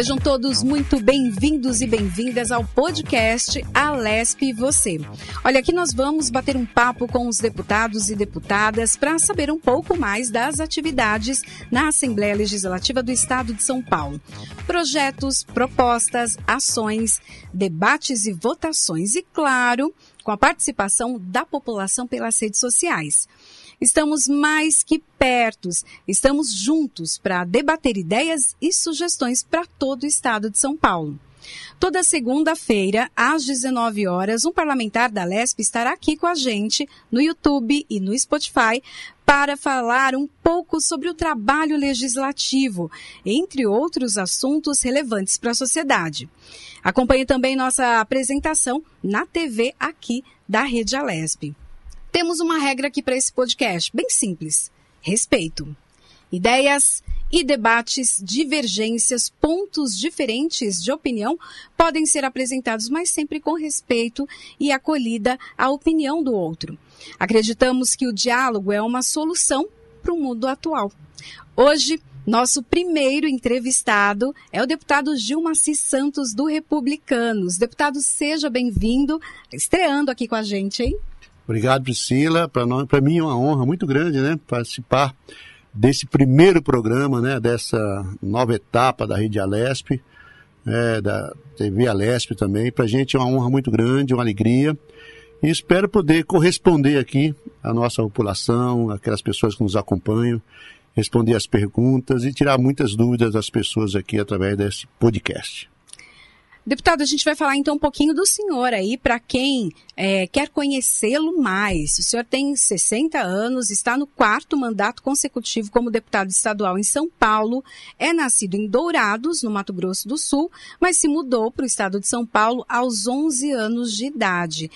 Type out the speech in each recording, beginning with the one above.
Sejam todos muito bem-vindos e bem-vindas ao podcast Alesp Você. Olha, aqui nós vamos bater um papo com os deputados e deputadas para saber um pouco mais das atividades na Assembleia Legislativa do Estado de São Paulo. Projetos, propostas, ações, debates e votações e, claro, com a participação da população pelas redes sociais. Estamos mais que pertos, estamos juntos para debater ideias e sugestões para todo o estado de São Paulo. Toda segunda-feira, às 19 horas, um parlamentar da LESP estará aqui com a gente no YouTube e no Spotify para falar um pouco sobre o trabalho legislativo, entre outros assuntos relevantes para a sociedade. Acompanhe também nossa apresentação na TV aqui da Rede Alesp. Temos uma regra aqui para esse podcast, bem simples: respeito. Ideias e debates, divergências, pontos diferentes de opinião podem ser apresentados, mas sempre com respeito e acolhida à opinião do outro. Acreditamos que o diálogo é uma solução para o mundo atual. Hoje, nosso primeiro entrevistado é o deputado Gilmaci Santos, do Republicanos. Deputado, seja bem-vindo, estreando aqui com a gente, hein? Obrigado, Priscila. Para mim é uma honra muito grande, né? Participar desse primeiro programa, né? Dessa nova etapa da Rede Alesp, é, da TV Alesp também. Para a gente é uma honra muito grande, uma alegria. E espero poder corresponder aqui à nossa população, aquelas pessoas que nos acompanham, responder as perguntas e tirar muitas dúvidas das pessoas aqui através desse podcast. Deputado, a gente vai falar então um pouquinho do senhor aí, para quem é, quer conhecê-lo mais. O senhor tem 60 anos, está no quarto mandato consecutivo como deputado estadual em São Paulo, é nascido em Dourados, no Mato Grosso do Sul, mas se mudou para o estado de São Paulo aos 11 anos de idade.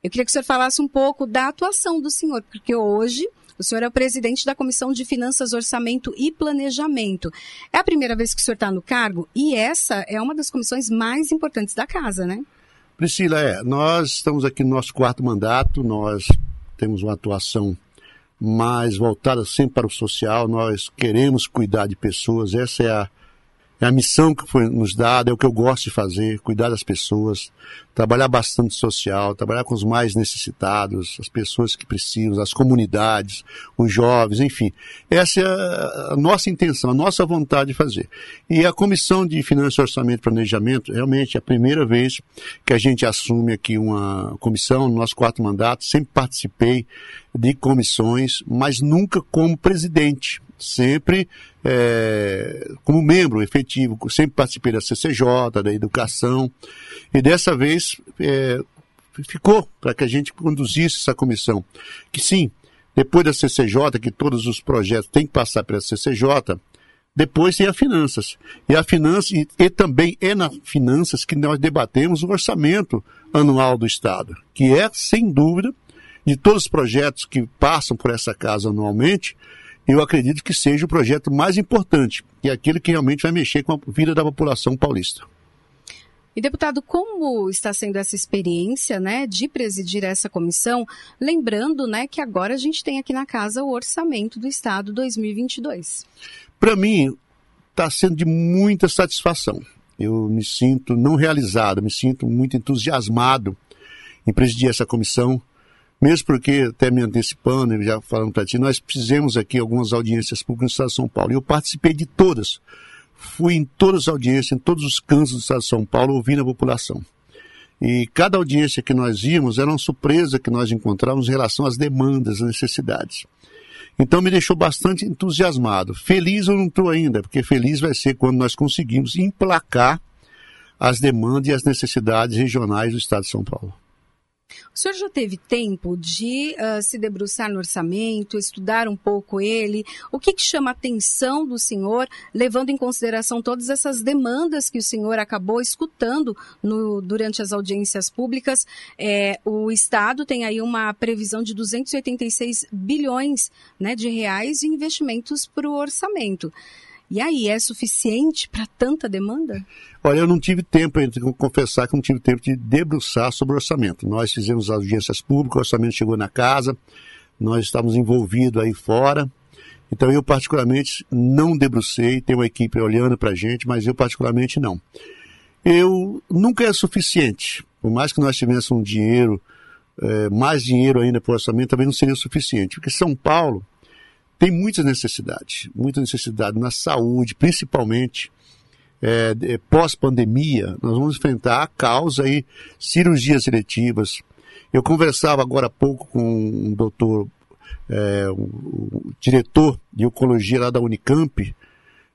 Eu queria que o senhor falasse um pouco da atuação do senhor, porque hoje o senhor é o presidente da Comissão de Finanças, Orçamento e Planejamento. É a primeira vez que o senhor está no cargo e essa é uma das comissões mais importantes da casa, né? Priscila, é, nós estamos aqui no nosso quarto mandato, nós temos uma atuação mais voltada sempre para o social, nós queremos cuidar de pessoas, essa é a é a missão que foi nos dada, é o que eu gosto de fazer, cuidar das pessoas, trabalhar bastante social, trabalhar com os mais necessitados, as pessoas que precisam, as comunidades, os jovens, enfim. Essa é a nossa intenção, a nossa vontade de fazer. E a Comissão de Finanças, Orçamento e Planejamento, realmente é a primeira vez que a gente assume aqui uma comissão no nosso quarto mandato, sempre participei de comissões, mas nunca como presidente sempre é, como membro efetivo, sempre participei da CCJ, da educação, e dessa vez é, ficou para que a gente conduzisse essa comissão. Que sim, depois da CCJ, que todos os projetos têm que passar pela CCJ, depois tem a finanças. E a finança, e, e também é na finanças que nós debatemos o orçamento anual do Estado, que é, sem dúvida, de todos os projetos que passam por essa casa anualmente, eu acredito que seja o projeto mais importante e aquele que realmente vai mexer com a vida da população paulista. E deputado, como está sendo essa experiência, né, de presidir essa comissão? Lembrando, né, que agora a gente tem aqui na casa o orçamento do Estado 2022. Para mim, está sendo de muita satisfação. Eu me sinto não realizado, me sinto muito entusiasmado em presidir essa comissão mesmo porque, até me antecipando, já falando para ti, nós fizemos aqui algumas audiências públicas no Estado de São Paulo. E eu participei de todas. Fui em todas as audiências, em todos os cantos do Estado de São Paulo, ouvindo a população. E cada audiência que nós íamos era uma surpresa que nós encontrávamos em relação às demandas, às necessidades. Então me deixou bastante entusiasmado. Feliz eu não estou ainda, porque feliz vai ser quando nós conseguimos emplacar as demandas e as necessidades regionais do Estado de São Paulo. O senhor já teve tempo de uh, se debruçar no orçamento, estudar um pouco ele? O que, que chama a atenção do senhor, levando em consideração todas essas demandas que o senhor acabou escutando no, durante as audiências públicas? É, o Estado tem aí uma previsão de 286 bilhões né, de reais em investimentos para o orçamento. E aí, é suficiente para tanta demanda? Olha, eu não tive tempo, eu tenho que confessar que não tive tempo de debruçar sobre o orçamento. Nós fizemos audiências públicas, o orçamento chegou na casa, nós estávamos envolvidos aí fora, Então eu particularmente não debrucei, tem uma equipe olhando para a gente, mas eu particularmente não. Eu nunca é suficiente, por mais que nós tivéssemos um dinheiro, é, mais dinheiro ainda para o orçamento, também não seria suficiente, porque São Paulo tem muitas necessidades, muita necessidade na saúde, principalmente é, pós-pandemia, nós vamos enfrentar a causa aí, cirurgias eletivas. Eu conversava agora há pouco com um doutor, é, um, diretor de oncologia lá da Unicamp,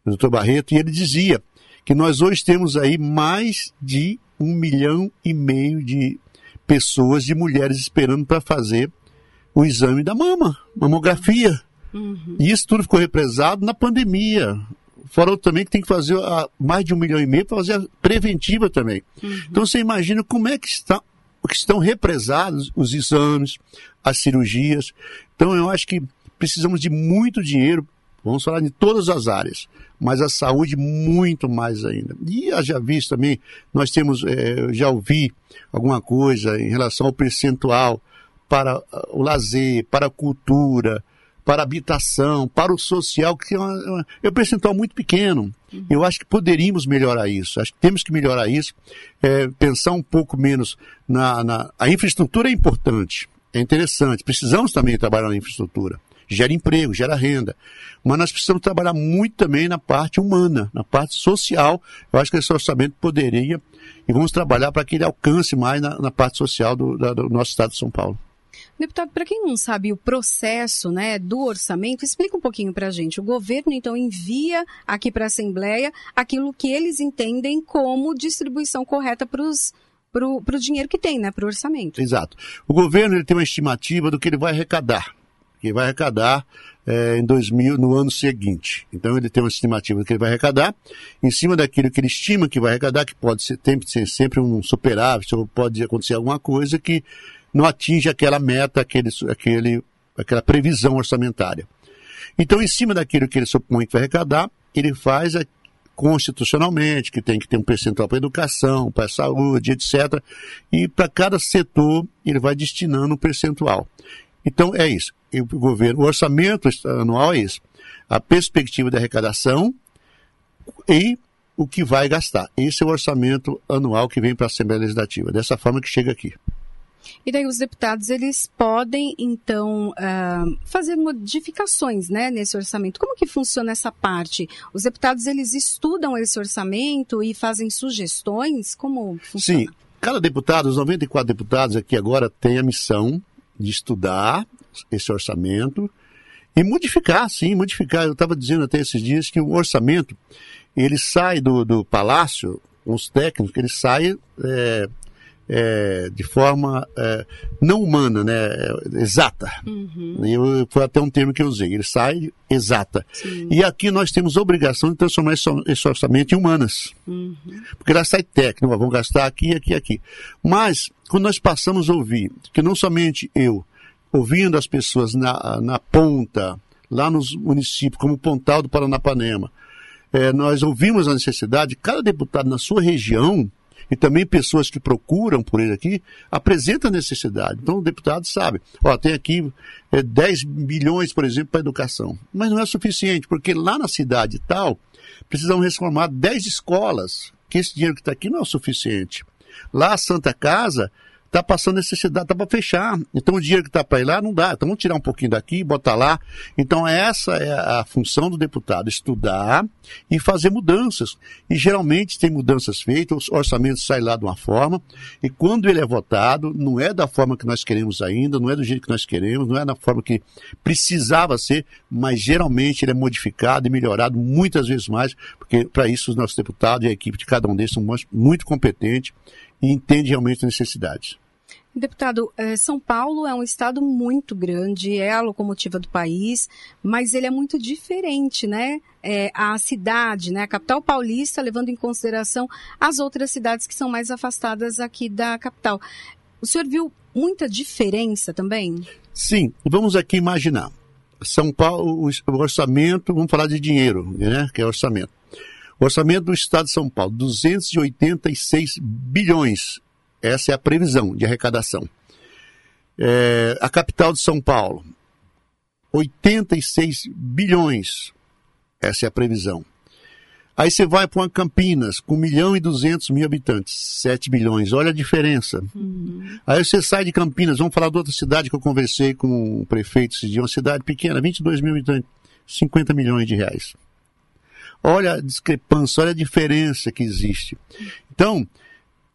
o doutor Barreto, e ele dizia que nós hoje temos aí mais de um milhão e meio de pessoas, de mulheres esperando para fazer o exame da mama, mamografia. Uhum. E isso tudo ficou represado na pandemia. Fora também que tem que fazer a, mais de um milhão e meio para fazer a preventiva também. Uhum. Então você imagina como é que, está, que estão represados os exames, as cirurgias. Então eu acho que precisamos de muito dinheiro, vamos falar de todas as áreas, mas a saúde muito mais ainda. E já visto também, nós temos, é, já ouvi alguma coisa em relação ao percentual para o lazer, para a cultura, para a habitação, para o social, que é, uma, é um percentual muito pequeno. Uhum. Eu acho que poderíamos melhorar isso. Acho que temos que melhorar isso, é, pensar um pouco menos na, na. A infraestrutura é importante, é interessante. Precisamos também trabalhar na infraestrutura. Gera emprego, gera renda. Mas nós precisamos trabalhar muito também na parte humana, na parte social. Eu acho que esse orçamento poderia, e vamos trabalhar para que ele alcance mais na, na parte social do, da, do nosso estado de São Paulo. Deputado, para quem não sabe o processo né, do orçamento, explica um pouquinho para a gente. O governo, então, envia aqui para a Assembleia aquilo que eles entendem como distribuição correta para os para o dinheiro que tem, né, para o orçamento. Exato. O governo ele tem uma estimativa do que ele vai arrecadar, que ele vai arrecadar é, em 2000, no ano seguinte. Então ele tem uma estimativa do que ele vai arrecadar, em cima daquilo que ele estima que vai arrecadar, que pode ser, tem ser sempre um superávit, ou pode acontecer alguma coisa que não atinge aquela meta, aquele, aquele, aquela previsão orçamentária. Então, em cima daquilo que ele supõe que vai arrecadar, ele faz a, constitucionalmente, que tem que ter um percentual para educação, para saúde, etc. E para cada setor ele vai destinando um percentual. Então é isso. o governo, o orçamento anual é isso. A perspectiva de arrecadação e o que vai gastar. Esse é o orçamento anual que vem para a Assembleia Legislativa. Dessa forma que chega aqui. E daí os deputados, eles podem, então, uh, fazer modificações né, nesse orçamento. Como que funciona essa parte? Os deputados, eles estudam esse orçamento e fazem sugestões? Como funciona? Sim, cada deputado, os 94 deputados aqui agora têm a missão de estudar esse orçamento e modificar, sim, modificar. Eu estava dizendo até esses dias que o orçamento, ele sai do, do palácio, os técnicos, ele sai é, é, de forma é, não humana, né, exata. Uhum. Eu, foi até um termo que eu usei, ele sai exata. Sim. E aqui nós temos a obrigação de transformar esse, esse orçamento em humanas. Uhum. Porque ela sai técnica, vamos gastar aqui, aqui, aqui. Mas, quando nós passamos a ouvir, que não somente eu, ouvindo as pessoas na, na ponta, lá nos municípios, como Pontal do Paranapanema, é, nós ouvimos a necessidade, cada deputado na sua região e também pessoas que procuram por ele aqui, apresentam necessidade. Então o deputado sabe, ó, tem aqui é, 10 bilhões, por exemplo, para educação. Mas não é suficiente, porque lá na cidade tal, precisam reformar 10 escolas, que esse dinheiro que está aqui não é o suficiente. Lá a Santa Casa está passando necessidade, está para fechar. Então o dinheiro que está para ir lá não dá. Então vamos tirar um pouquinho daqui e botar lá. Então essa é a função do deputado, estudar e fazer mudanças. E geralmente tem mudanças feitas, o orçamento sai lá de uma forma, e quando ele é votado, não é da forma que nós queremos ainda, não é do jeito que nós queremos, não é da forma que precisava ser, mas geralmente ele é modificado e melhorado muitas vezes mais, porque para isso os nossos deputados e a equipe de cada um deles são muito competentes e entende realmente as necessidades. Deputado, eh, São Paulo é um estado muito grande, é a locomotiva do país, mas ele é muito diferente, né? É, a cidade, né? A capital paulista, levando em consideração as outras cidades que são mais afastadas aqui da capital. O senhor viu muita diferença também? Sim, vamos aqui imaginar. São Paulo, o orçamento, vamos falar de dinheiro, né? Que é orçamento. Orçamento do Estado de São Paulo, 286 bilhões. Essa é a previsão de arrecadação. É, a capital de São Paulo, 86 bilhões. Essa é a previsão. Aí você vai para uma Campinas com 1 milhão e 200 mil habitantes, 7 bilhões, olha a diferença. Uhum. Aí você sai de Campinas, vamos falar de outra cidade que eu conversei com o prefeito de uma cidade pequena, 22 mil habitantes, 50 milhões de reais. Olha a discrepância, olha a diferença que existe. Então,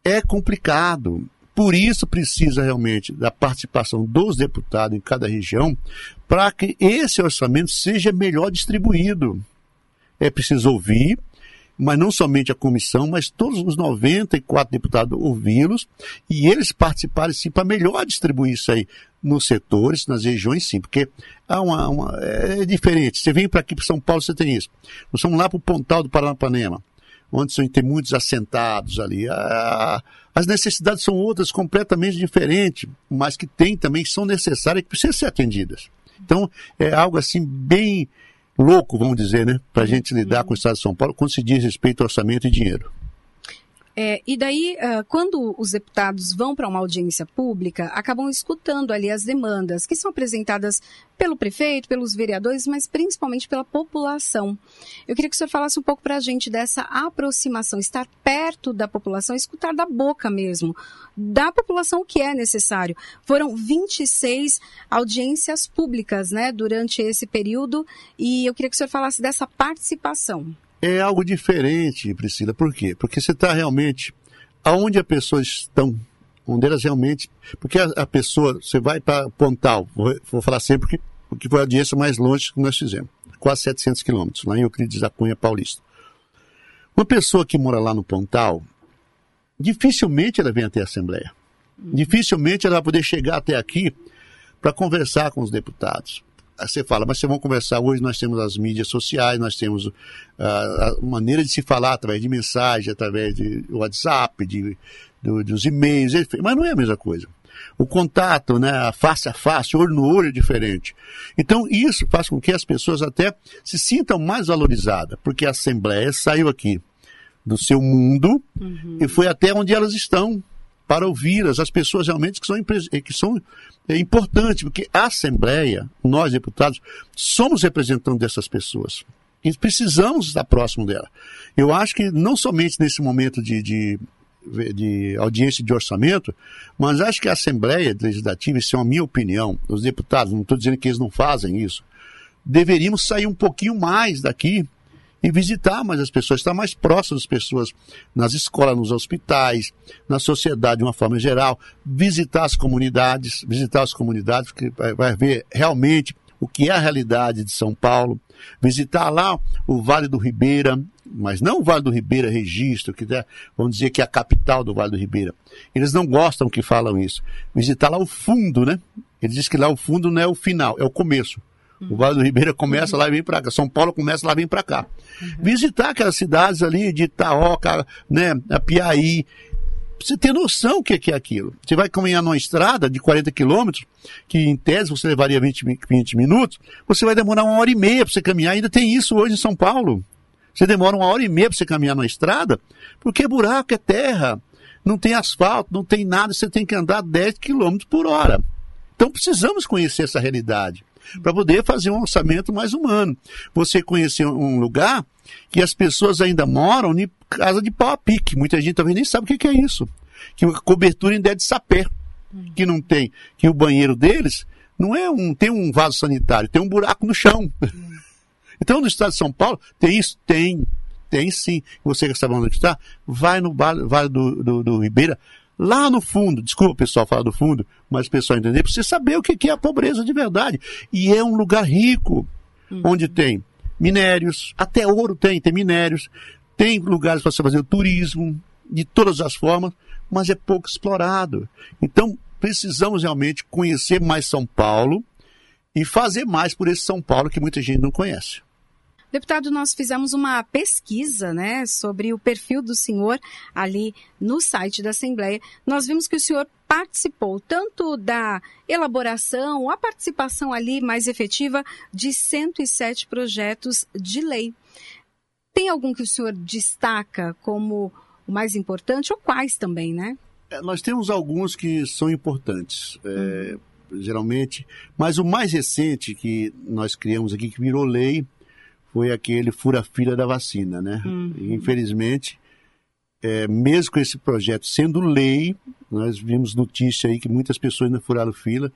é complicado. Por isso precisa realmente da participação dos deputados em cada região para que esse orçamento seja melhor distribuído. É preciso ouvir, mas não somente a comissão, mas todos os 94 deputados ouvi-los e eles participarem sim para melhor distribuir isso aí nos setores, nas regiões sim, porque há uma, uma é diferente. Você vem para aqui para São Paulo, você tem isso. Nós vamos lá para o Pontal do Paranapanema, onde tem muitos assentados ali. as necessidades são outras completamente diferentes, mas que tem também, são necessárias que precisam ser atendidas. Então, é algo assim bem louco, vamos dizer, né? Para a gente lidar uhum. com o Estado de São Paulo quando se diz respeito ao orçamento e dinheiro. É, e daí, uh, quando os deputados vão para uma audiência pública, acabam escutando ali as demandas que são apresentadas pelo prefeito, pelos vereadores, mas principalmente pela população. Eu queria que o senhor falasse um pouco para a gente dessa aproximação, estar perto da população, escutar da boca mesmo, da população o que é necessário. Foram 26 audiências públicas, né, durante esse período, e eu queria que o senhor falasse dessa participação é algo diferente, Priscila. Por quê? Porque você está realmente aonde as pessoas estão, onde elas realmente. Porque a, a pessoa, você vai para Pontal, vou, vou, falar sempre que, porque foi a audiência mais longe que nós fizemos, quase 700 quilômetros, lá em Euclides da Cunha Paulista. Uma pessoa que mora lá no Pontal, dificilmente ela vem até a Assembleia. Dificilmente ela vai poder chegar até aqui para conversar com os deputados você fala, mas vocês vão conversar hoje, nós temos as mídias sociais, nós temos uh, a maneira de se falar através de mensagem, através de WhatsApp, de, do, dos e-mails, mas não é a mesma coisa. O contato, né, face a face, olho no olho é diferente. Então, isso faz com que as pessoas até se sintam mais valorizadas, porque a Assembleia saiu aqui do seu mundo uhum. e foi até onde elas estão para ouvi-las, as pessoas realmente que são, que são é importante, porque a Assembleia, nós deputados, somos representantes dessas pessoas. E precisamos estar próximo dela. Eu acho que não somente nesse momento de, de, de audiência de orçamento, mas acho que a Assembleia Legislativa, isso é a minha opinião, os deputados, não estou dizendo que eles não fazem isso, deveríamos sair um pouquinho mais daqui e visitar mais as pessoas, estar mais próximo das pessoas nas escolas, nos hospitais, na sociedade de uma forma geral, visitar as comunidades, visitar as comunidades, porque vai ver realmente o que é a realidade de São Paulo, visitar lá o Vale do Ribeira, mas não o Vale do Ribeira Registro, que é, vamos dizer que é a capital do Vale do Ribeira. Eles não gostam que falam isso. Visitar lá o fundo, né? Eles dizem que lá o fundo não é o final, é o começo. O Vale do Ribeira começa lá e vem para cá. São Paulo começa lá e vem para cá. Uhum. Visitar aquelas cidades ali de Itaoca, né, a Piaí. Você ter noção o que é aquilo. Você vai caminhar numa estrada de 40 quilômetros, que em tese você levaria 20, 20 minutos, você vai demorar uma hora e meia para você caminhar. Ainda tem isso hoje em São Paulo. Você demora uma hora e meia para você caminhar na estrada, porque é buraco, é terra, não tem asfalto, não tem nada, você tem que andar 10 quilômetros por hora. Então precisamos conhecer essa realidade para poder fazer um orçamento mais humano. Você conhecer um lugar que as pessoas ainda moram em casa de pau a pique. Muita gente talvez nem sabe o que é isso. Que a cobertura ainda é de sapé, que não tem. Que o banheiro deles não é um, tem um vaso sanitário, tem um buraco no chão. Então, no estado de São Paulo, tem isso? Tem. Tem sim. Você que sabe onde está, vai no Vale do, do, do Ribeira, lá no fundo, desculpa o pessoal falar do fundo, mas o pessoal entender, precisa saber o que é a pobreza de verdade. E é um lugar rico, uhum. onde tem minérios, até ouro tem, tem minérios, tem lugares para você fazer turismo, de todas as formas, mas é pouco explorado. Então, precisamos realmente conhecer mais São Paulo e fazer mais por esse São Paulo que muita gente não conhece. Deputado, nós fizemos uma pesquisa, né, sobre o perfil do senhor ali no site da Assembleia. Nós vimos que o senhor participou tanto da elaboração, a participação ali mais efetiva de 107 projetos de lei. Tem algum que o senhor destaca como o mais importante ou quais também, né? É, nós temos alguns que são importantes. É, geralmente. Mas o mais recente que nós criamos aqui, que virou lei, foi aquele fura-fila da vacina, né? Uhum. infelizmente, é, mesmo com esse projeto sendo lei, nós vimos notícia aí que muitas pessoas ainda furaram fila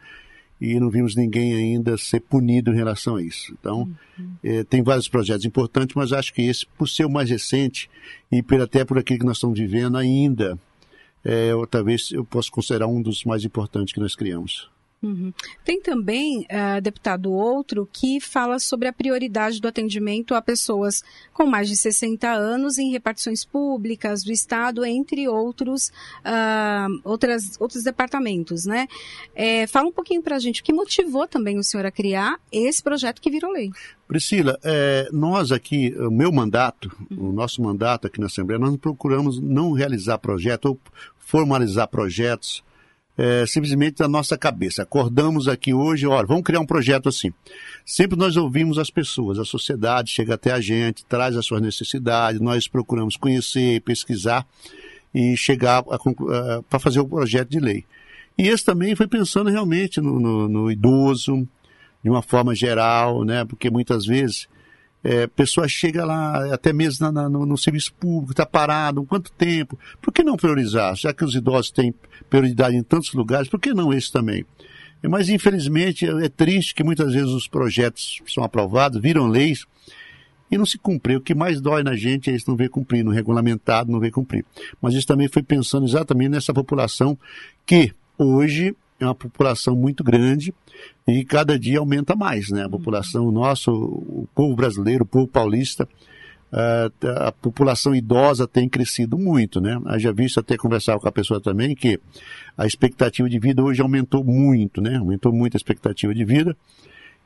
e não vimos ninguém ainda ser punido em relação a isso. Então, uhum. é, tem vários projetos importantes, mas acho que esse, por ser o mais recente e por, até por aquilo que nós estamos vivendo ainda, é, talvez eu possa considerar um dos mais importantes que nós criamos. Uhum. Tem também, uh, deputado, outro que fala sobre a prioridade do atendimento a pessoas com mais de 60 anos em repartições públicas do Estado, entre outros, uh, outras, outros departamentos, né? É, fala um pouquinho para a gente o que motivou também o senhor a criar esse projeto que virou lei. Priscila, é, nós aqui, o meu mandato, uhum. o nosso mandato aqui na Assembleia, nós procuramos não realizar projetos ou formalizar projetos é, simplesmente da nossa cabeça. Acordamos aqui hoje, olha, vamos criar um projeto assim. Sempre nós ouvimos as pessoas, a sociedade chega até a gente, traz as suas necessidades, nós procuramos conhecer, pesquisar e chegar para fazer o projeto de lei. E esse também foi pensando realmente no, no, no idoso, de uma forma geral, né? Porque muitas vezes é, pessoa chega lá, até mesmo na, na, no, no, serviço público, está parado, quanto tempo? Por que não priorizar? Já que os idosos têm prioridade em tantos lugares, por que não esse também? Mas, infelizmente, é triste que muitas vezes os projetos são aprovados, viram leis, e não se cumpriu. O que mais dói na gente é isso não ver cumprir, regulamentado, não ver cumprir. Mas isso também foi pensando exatamente nessa população que hoje é uma população muito grande e cada dia aumenta mais, né? A população nossa, o povo brasileiro, o povo paulista, a, a população idosa tem crescido muito, né? Já visto até conversar com a pessoa também que a expectativa de vida hoje aumentou muito, né? Aumentou muito a expectativa de vida.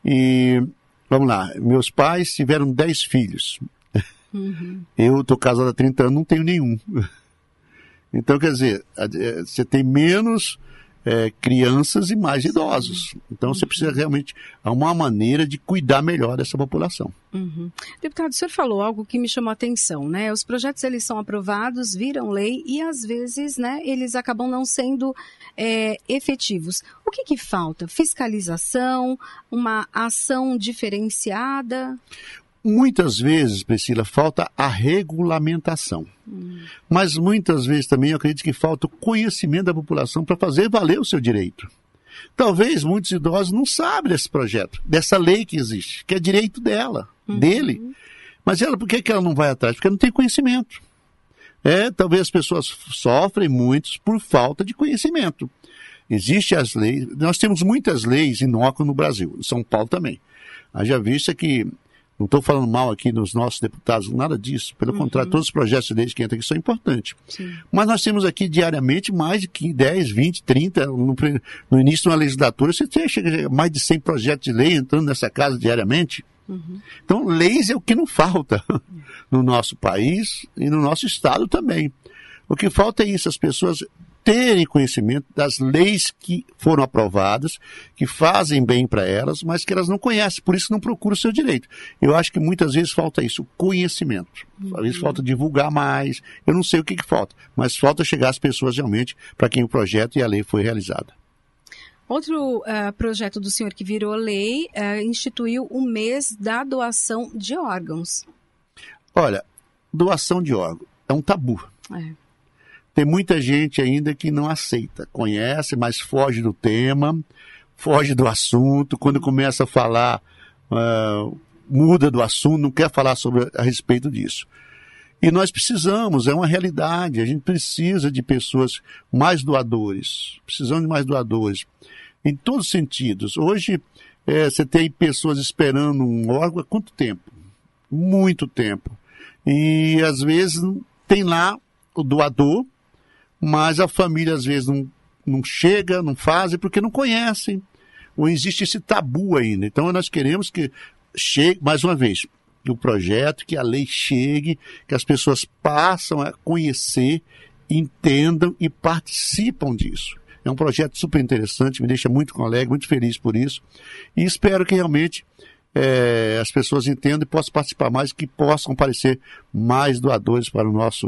E vamos lá, meus pais tiveram 10 filhos. Uhum. Eu estou casado há 30 anos, não tenho nenhum. Então, quer dizer, você tem menos é, crianças e mais idosos. Então você precisa realmente uma maneira de cuidar melhor dessa população. Uhum. Deputado, o senhor falou algo que me chamou a atenção, né? Os projetos eles são aprovados, viram lei e às vezes, né, eles acabam não sendo é, efetivos. O que, que falta? Fiscalização, uma ação diferenciada? Muitas vezes, Priscila, falta a regulamentação. Hum. Mas muitas vezes também eu acredito que falta o conhecimento da população para fazer valer o seu direito. Talvez muitos idosos não sabem desse projeto, dessa lei que existe, que é direito dela, uhum. dele. Mas ela, por que, que ela não vai atrás? Porque não tem conhecimento. É, talvez as pessoas sofrem muitos por falta de conhecimento. Existem as leis, nós temos muitas leis inócuas no Brasil, em São Paulo também. Haja vista que não estou falando mal aqui dos nossos deputados, nada disso. Pelo uhum. contrário, todos os projetos de lei que entram aqui são importantes. Sim. Mas nós temos aqui diariamente mais de 10, 20, 30. No, no início de uma legislatura, você chega mais de 100 projetos de lei entrando nessa casa diariamente. Uhum. Então, leis é o que não falta no nosso país e no nosso estado também. O que falta é isso, as pessoas terem conhecimento das leis que foram aprovadas, que fazem bem para elas, mas que elas não conhecem, por isso não procuram o seu direito. Eu acho que muitas vezes falta isso, conhecimento. Às vezes falta divulgar mais, eu não sei o que, que falta, mas falta chegar às pessoas realmente para quem o projeto e a lei foi realizada. Outro uh, projeto do senhor que virou lei uh, instituiu o mês da doação de órgãos. Olha, doação de órgãos é um tabu. É. Tem muita gente ainda que não aceita, conhece, mas foge do tema, foge do assunto. Quando começa a falar, uh, muda do assunto, não quer falar sobre a respeito disso. E nós precisamos, é uma realidade, a gente precisa de pessoas mais doadores, precisamos de mais doadores, em todos os sentidos. Hoje, é, você tem pessoas esperando um órgão há quanto tempo? Muito tempo. E às vezes tem lá o doador, mas a família às vezes não, não chega, não faz, porque não conhecem. Ou existe esse tabu ainda. Então nós queremos que chegue, mais uma vez, o projeto, que a lei chegue, que as pessoas passam a conhecer, entendam e participam disso. É um projeto super interessante, me deixa muito alegre, muito feliz por isso. E espero que realmente é, as pessoas entendam e possam participar mais, que possam aparecer mais doadores para o nosso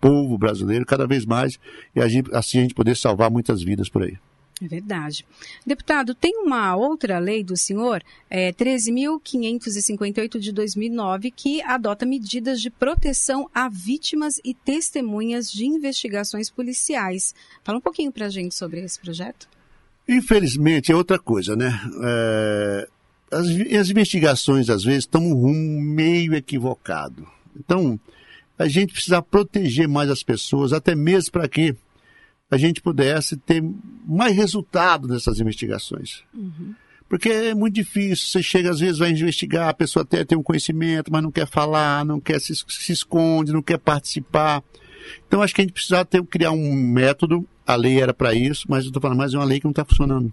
povo brasileiro cada vez mais e assim a gente poder salvar muitas vidas por aí. É verdade. Deputado, tem uma outra lei do senhor, é, 13.558 de 2009, que adota medidas de proteção a vítimas e testemunhas de investigações policiais. Fala um pouquinho para a gente sobre esse projeto. Infelizmente, é outra coisa, né? É, as, as investigações, às vezes, estão um rumo meio equivocado. Então, a gente precisa proteger mais as pessoas, até mesmo para que a gente pudesse ter mais resultado nessas investigações. Uhum. Porque é muito difícil, você chega às vezes, vai investigar, a pessoa até tem um conhecimento, mas não quer falar, não quer se, se esconde, não quer participar. Então acho que a gente precisava ter, criar um método, a lei era para isso, mas eu estou falando, mas é uma lei que não está funcionando.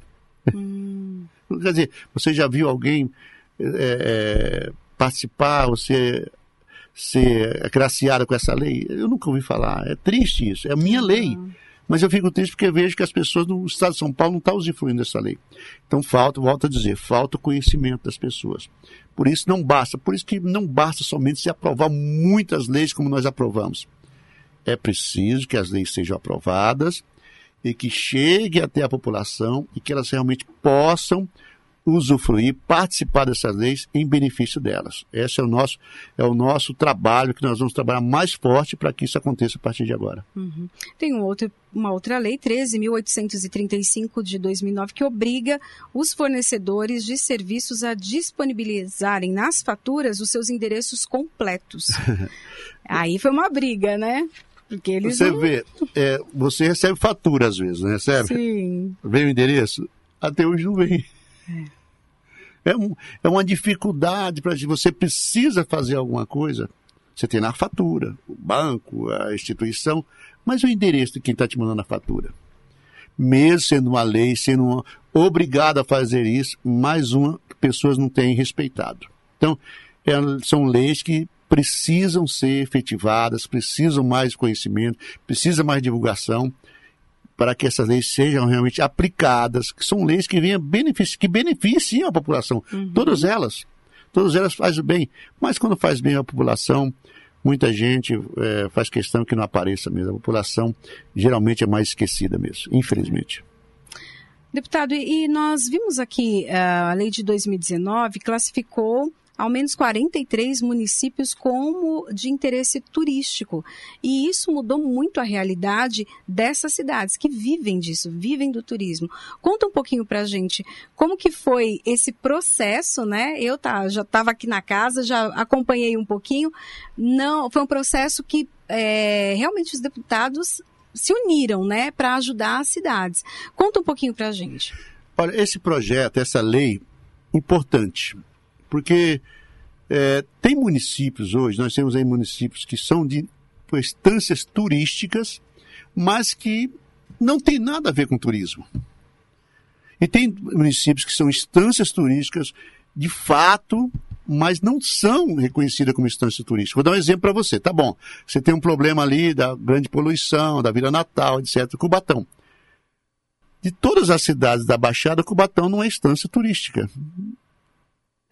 Hum. Quer dizer, você já viu alguém é, participar, você ser agraciada com essa lei? Eu nunca ouvi falar. É triste isso. É a minha lei. Mas eu fico triste porque vejo que as pessoas no estado de São Paulo não estão usufruindo dessa lei. Então falta, volto a dizer, falta o conhecimento das pessoas. Por isso não basta, por isso que não basta somente se aprovar muitas leis como nós aprovamos. É preciso que as leis sejam aprovadas e que chegue até a população e que elas realmente possam usufruir, participar dessas leis em benefício delas. Esse é o nosso, é o nosso trabalho que nós vamos trabalhar mais forte para que isso aconteça a partir de agora. Uhum. Tem um outro, uma outra lei, 13.835 de 2009, que obriga os fornecedores de serviços a disponibilizarem nas faturas os seus endereços completos. Aí foi uma briga, né? Porque eles você não... vê, é, você recebe fatura às vezes, não recebe? Sim. Vem o endereço? Até hoje não vem. É, é, um, é uma dificuldade para você precisa fazer alguma coisa. Você tem na fatura, o banco, a instituição, mas o endereço de quem está te mandando a fatura. Mesmo sendo uma lei, sendo uma, obrigado a fazer isso, mais uma pessoas não têm respeitado. Então, é, são leis que precisam ser efetivadas, precisam mais conhecimento, precisa mais divulgação para que essas leis sejam realmente aplicadas, que são leis que venham benefici que beneficiam a população. Uhum. Todas elas. Todas elas fazem bem. Mas quando faz bem a população, muita gente é, faz questão que não apareça mesmo. A população geralmente é mais esquecida mesmo, infelizmente. Deputado, e nós vimos aqui uh, a lei de 2019 classificou ao menos 43 municípios como de interesse turístico. E isso mudou muito a realidade dessas cidades que vivem disso, vivem do turismo. Conta um pouquinho pra gente como que foi esse processo, né? Eu tá, já estava aqui na casa, já acompanhei um pouquinho. Não, foi um processo que é, realmente os deputados se uniram, né, para ajudar as cidades. Conta um pouquinho para a gente. Olha, esse projeto, essa lei, importante porque é, tem municípios hoje, nós temos aí municípios que são de estâncias turísticas, mas que não tem nada a ver com turismo. E tem municípios que são estâncias turísticas de fato, mas não são reconhecidas como estância turística. Vou dar um exemplo para você. Tá bom, você tem um problema ali da grande poluição, da Vila Natal, etc. Cubatão. De todas as cidades da Baixada, Cubatão não é estância turística.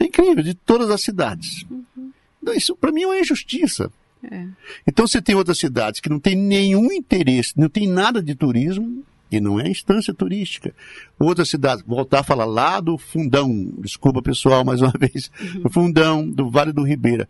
É incrível, de todas as cidades. Uhum. Isso, para mim, é uma injustiça. É. Então, você tem outras cidades que não tem nenhum interesse, não tem nada de turismo, e não é instância turística. Outras cidades, voltar a falar lá do Fundão, desculpa pessoal mais uma vez, uhum. do Fundão, do Vale do Ribeira.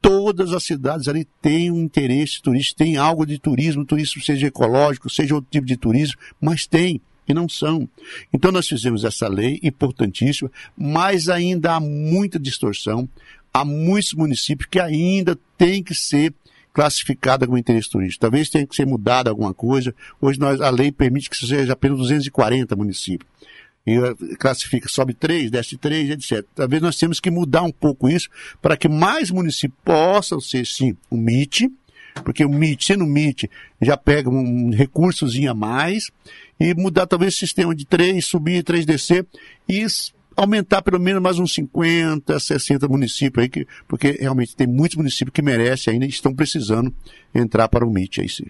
Todas as cidades ali têm um interesse turístico, tem algo de turismo, turismo seja ecológico, seja outro tipo de turismo, mas tem que não são. Então nós fizemos essa lei, importantíssima, mas ainda há muita distorção, há muitos municípios que ainda têm que ser classificada como interesse turístico. Talvez tenha que ser mudada alguma coisa. Hoje nós, a lei permite que seja apenas 240 municípios. E eh, classifica, sobe 3, desce 3, etc. Talvez nós temos que mudar um pouco isso para que mais municípios possam ser, sim, o MIT, porque o MIT, sendo MIT, já pega um recursozinho a mais, e mudar talvez o sistema de 3, subir 3 descer, e aumentar pelo menos mais uns 50, 60 municípios aí, que, porque realmente tem muitos municípios que merecem ainda e estão precisando entrar para o MIT aí sim.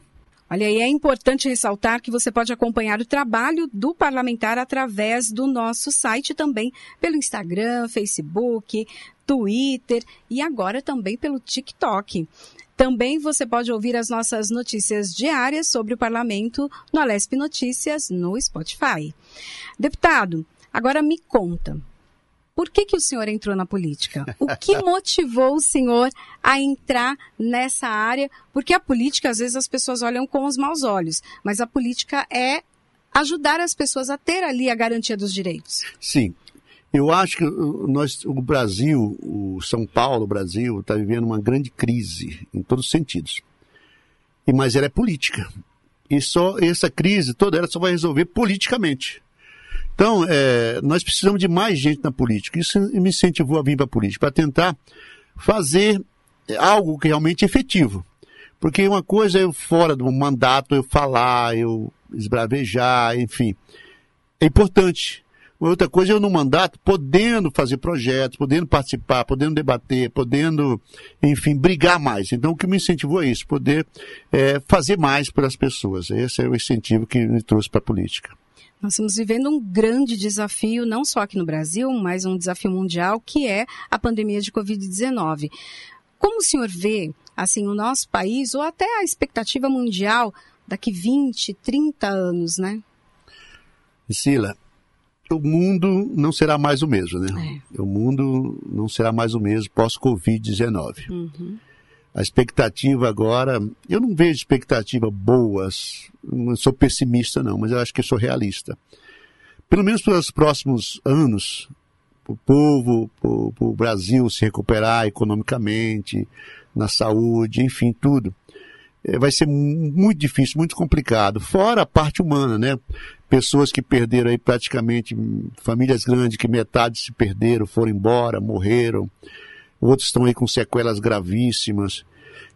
Olha, e é importante ressaltar que você pode acompanhar o trabalho do parlamentar através do nosso site também pelo Instagram, Facebook, Twitter e agora também pelo TikTok. Também você pode ouvir as nossas notícias diárias sobre o parlamento no Alesp Notícias no Spotify. Deputado, agora me conta, por que, que o senhor entrou na política? O que motivou o senhor a entrar nessa área? Porque a política, às vezes, as pessoas olham com os maus olhos, mas a política é ajudar as pessoas a ter ali a garantia dos direitos. Sim. Eu acho que nós, o Brasil, o São Paulo, o Brasil, está vivendo uma grande crise em todos os sentidos. E, mas ela é política. E só essa crise toda ela só vai resolver politicamente. Então, é, nós precisamos de mais gente na política. Isso me incentivou a vir para a política, para tentar fazer algo que realmente é efetivo. Porque uma coisa é eu fora do mandato, eu falar, eu esbravejar, enfim. É importante. Outra coisa é eu no mandato podendo fazer projetos, podendo participar, podendo debater, podendo, enfim, brigar mais. Então o que me incentivou é isso, poder é, fazer mais para as pessoas. Esse é o incentivo que me trouxe para a política. Nós estamos vivendo um grande desafio, não só aqui no Brasil, mas um desafio mundial, que é a pandemia de Covid-19. Como o senhor vê, assim, o nosso país, ou até a expectativa mundial daqui 20, 30 anos, né? Sila, o mundo não será mais o mesmo, né? É. O mundo não será mais o mesmo pós-Covid-19. Uhum. A expectativa agora, eu não vejo expectativa boas, não sou pessimista não, mas eu acho que sou realista. Pelo menos pelos próximos anos, para o povo, para o Brasil se recuperar economicamente, na saúde, enfim, tudo. É, vai ser muito difícil, muito complicado. Fora a parte humana, né? Pessoas que perderam aí praticamente, famílias grandes que metade se perderam, foram embora, morreram outros estão aí com sequelas gravíssimas.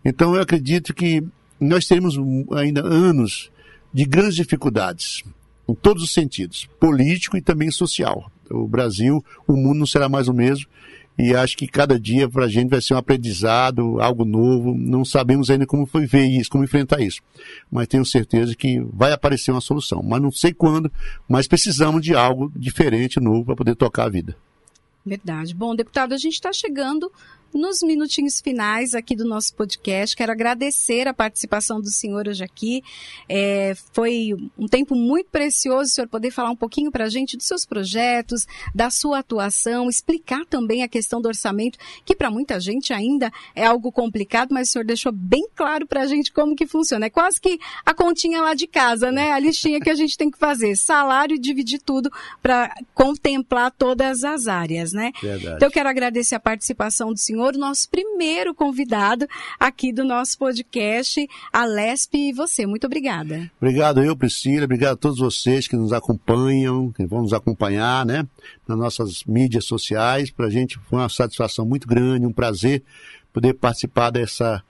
Então eu acredito que nós teremos ainda anos de grandes dificuldades, em todos os sentidos, político e também social. O Brasil, o mundo não será mais o mesmo, e acho que cada dia para a gente vai ser um aprendizado, algo novo. Não sabemos ainda como foi ver isso, como enfrentar isso. Mas tenho certeza que vai aparecer uma solução. Mas não sei quando, mas precisamos de algo diferente, novo, para poder tocar a vida. Verdade. Bom, deputado, a gente está chegando nos minutinhos finais aqui do nosso podcast. Quero agradecer a participação do senhor hoje aqui. É, foi um tempo muito precioso o senhor poder falar um pouquinho para a gente dos seus projetos, da sua atuação, explicar também a questão do orçamento, que para muita gente ainda é algo complicado, mas o senhor deixou bem claro para a gente como que funciona. É quase que a continha lá de casa, né? A listinha que a gente tem que fazer. Salário e dividir tudo para contemplar todas as áreas, né? Verdade. Então eu quero agradecer a participação do senhor o nosso primeiro convidado aqui do nosso podcast, a Lesp e você. Muito obrigada. Obrigado eu, Priscila. Obrigado a todos vocês que nos acompanham, que vão nos acompanhar, né? Nas nossas mídias sociais. Para a gente foi uma satisfação muito grande, um prazer poder participar dessa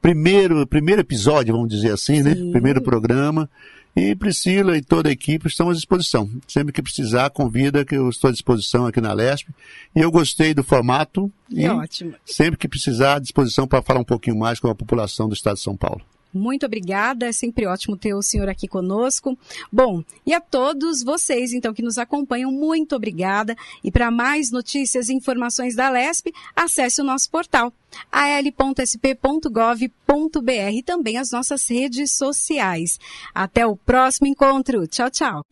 primeiro, primeiro episódio, vamos dizer assim, né? Sim. né? Primeiro programa. E Priscila e toda a equipe estão à disposição. Sempre que precisar, convida que eu estou à disposição aqui na Lesp. E eu gostei do formato. E é ótimo. Sempre que precisar, à disposição para falar um pouquinho mais com a população do estado de São Paulo. Muito obrigada, é sempre ótimo ter o senhor aqui conosco. Bom, e a todos vocês, então, que nos acompanham, muito obrigada. E para mais notícias e informações da LESP, acesse o nosso portal al.sp.gov.br e também as nossas redes sociais. Até o próximo encontro. Tchau, tchau.